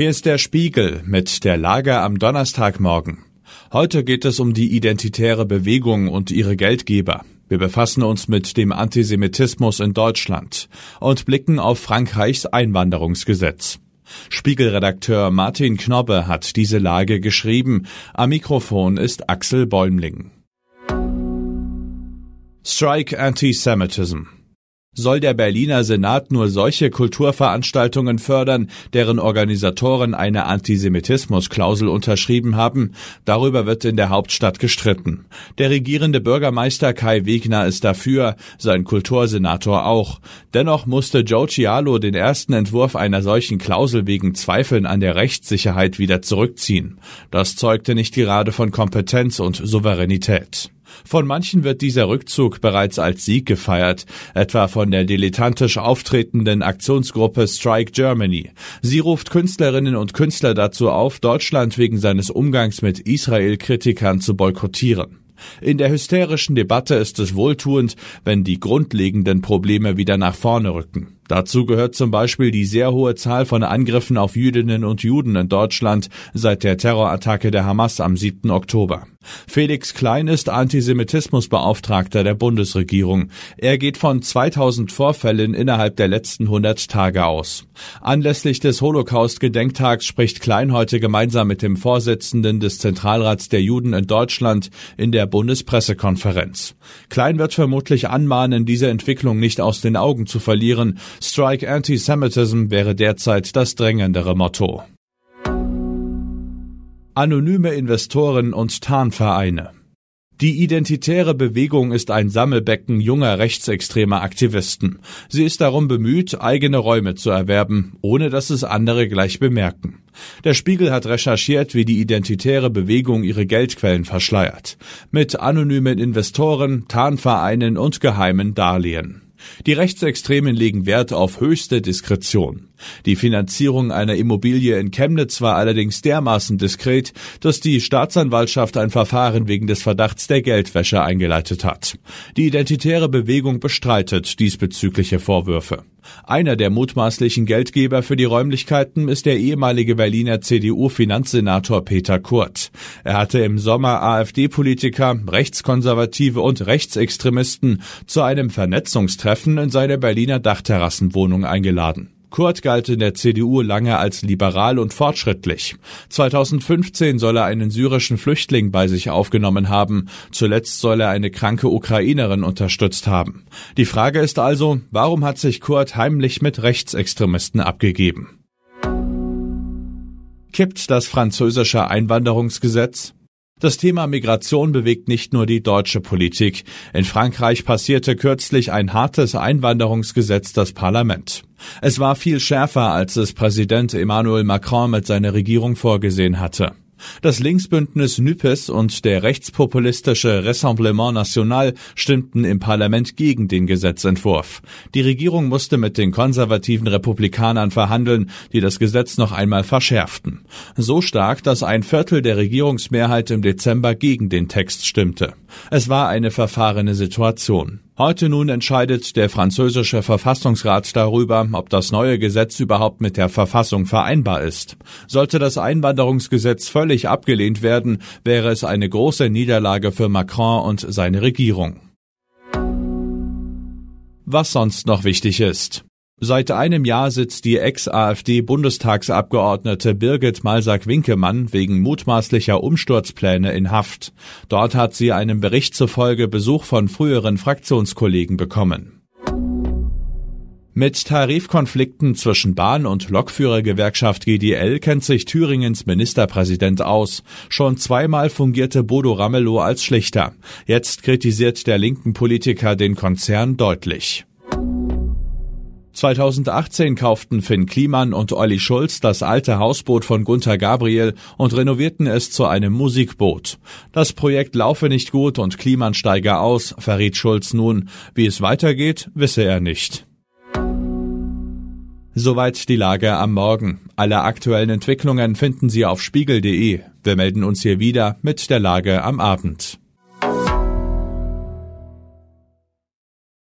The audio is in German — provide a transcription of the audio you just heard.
Hier ist der Spiegel mit der Lage am Donnerstagmorgen. Heute geht es um die identitäre Bewegung und ihre Geldgeber. Wir befassen uns mit dem Antisemitismus in Deutschland und blicken auf Frankreichs Einwanderungsgesetz. Spiegelredakteur Martin Knobbe hat diese Lage geschrieben. Am Mikrofon ist Axel Bäumling. Strike Antisemitism soll der Berliner Senat nur solche Kulturveranstaltungen fördern, deren Organisatoren eine Antisemitismusklausel unterschrieben haben? Darüber wird in der Hauptstadt gestritten. Der regierende Bürgermeister Kai Wegner ist dafür, sein Kultursenator auch. Dennoch musste Joe Cialo den ersten Entwurf einer solchen Klausel wegen Zweifeln an der Rechtssicherheit wieder zurückziehen. Das zeugte nicht gerade von Kompetenz und Souveränität. Von manchen wird dieser Rückzug bereits als Sieg gefeiert, etwa von der dilettantisch auftretenden Aktionsgruppe Strike Germany. Sie ruft Künstlerinnen und Künstler dazu auf, Deutschland wegen seines Umgangs mit Israel-Kritikern zu boykottieren. In der hysterischen Debatte ist es wohltuend, wenn die grundlegenden Probleme wieder nach vorne rücken. Dazu gehört zum Beispiel die sehr hohe Zahl von Angriffen auf Jüdinnen und Juden in Deutschland seit der Terrorattacke der Hamas am 7. Oktober. Felix Klein ist Antisemitismusbeauftragter der Bundesregierung. Er geht von 2000 Vorfällen innerhalb der letzten 100 Tage aus. Anlässlich des Holocaust-Gedenktags spricht Klein heute gemeinsam mit dem Vorsitzenden des Zentralrats der Juden in Deutschland in der Bundespressekonferenz. Klein wird vermutlich anmahnen, diese Entwicklung nicht aus den Augen zu verlieren, Strike Antisemitism wäre derzeit das drängendere Motto. Anonyme Investoren und Tarnvereine die identitäre Bewegung ist ein Sammelbecken junger rechtsextremer Aktivisten. Sie ist darum bemüht, eigene Räume zu erwerben, ohne dass es andere gleich bemerken. Der Spiegel hat recherchiert, wie die identitäre Bewegung ihre Geldquellen verschleiert. Mit anonymen Investoren, Tarnvereinen und geheimen Darlehen. Die Rechtsextremen legen Wert auf höchste Diskretion. Die Finanzierung einer Immobilie in Chemnitz war allerdings dermaßen diskret, dass die Staatsanwaltschaft ein Verfahren wegen des Verdachts der Geldwäsche eingeleitet hat. Die identitäre Bewegung bestreitet diesbezügliche Vorwürfe. Einer der mutmaßlichen Geldgeber für die Räumlichkeiten ist der ehemalige Berliner CDU-Finanzsenator Peter Kurt. Er hatte im Sommer AfD-Politiker, Rechtskonservative und Rechtsextremisten zu einem Vernetzungstreffen in seine Berliner Dachterrassenwohnung eingeladen. Kurt galt in der CDU lange als liberal und fortschrittlich. 2015 soll er einen syrischen Flüchtling bei sich aufgenommen haben. Zuletzt soll er eine kranke Ukrainerin unterstützt haben. Die Frage ist also, warum hat sich Kurt heimlich mit Rechtsextremisten abgegeben? Kippt das französische Einwanderungsgesetz? Das Thema Migration bewegt nicht nur die deutsche Politik. In Frankreich passierte kürzlich ein hartes Einwanderungsgesetz das Parlament. Es war viel schärfer, als es Präsident Emmanuel Macron mit seiner Regierung vorgesehen hatte. Das Linksbündnis NUPES und der rechtspopulistische Rassemblement National stimmten im Parlament gegen den Gesetzentwurf. Die Regierung musste mit den konservativen Republikanern verhandeln, die das Gesetz noch einmal verschärften. So stark, dass ein Viertel der Regierungsmehrheit im Dezember gegen den Text stimmte. Es war eine verfahrene Situation. Heute nun entscheidet der französische Verfassungsrat darüber, ob das neue Gesetz überhaupt mit der Verfassung vereinbar ist. Sollte das Einwanderungsgesetz völlig abgelehnt werden, wäre es eine große Niederlage für Macron und seine Regierung. Was sonst noch wichtig ist. Seit einem Jahr sitzt die Ex-AfD-Bundestagsabgeordnete Birgit Malsack-Winkemann wegen mutmaßlicher Umsturzpläne in Haft. Dort hat sie einem Bericht zufolge Besuch von früheren Fraktionskollegen bekommen. Mit Tarifkonflikten zwischen Bahn- und Lokführergewerkschaft GDL kennt sich Thüringens Ministerpräsident aus. Schon zweimal fungierte Bodo Ramelow als Schlichter. Jetzt kritisiert der linken Politiker den Konzern deutlich. 2018 kauften Finn Kliman und Olli Schulz das alte Hausboot von Gunther Gabriel und renovierten es zu einem Musikboot. Das Projekt laufe nicht gut und Kliman steige aus, verriet Schulz nun. Wie es weitergeht, wisse er nicht. Soweit die Lage am Morgen. Alle aktuellen Entwicklungen finden Sie auf spiegel.de. Wir melden uns hier wieder mit der Lage am Abend.